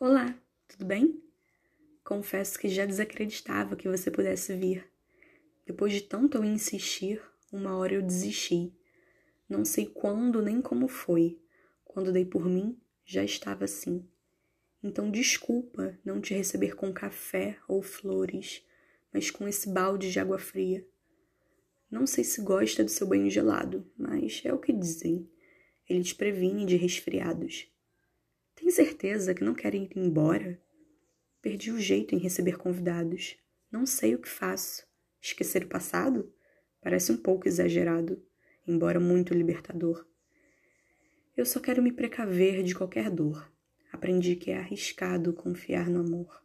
Olá, tudo bem? Confesso que já desacreditava que você pudesse vir. Depois de tanto eu insistir, uma hora eu desisti. Não sei quando nem como foi. Quando dei por mim, já estava assim. Então desculpa não te receber com café ou flores, mas com esse balde de água fria. Não sei se gosta do seu banho gelado, mas é o que dizem. Ele te previne de resfriados. Tem certeza que não quer ir embora? Perdi o jeito em receber convidados. Não sei o que faço. Esquecer o passado? Parece um pouco exagerado, embora muito libertador. Eu só quero me precaver de qualquer dor. Aprendi que é arriscado confiar no amor.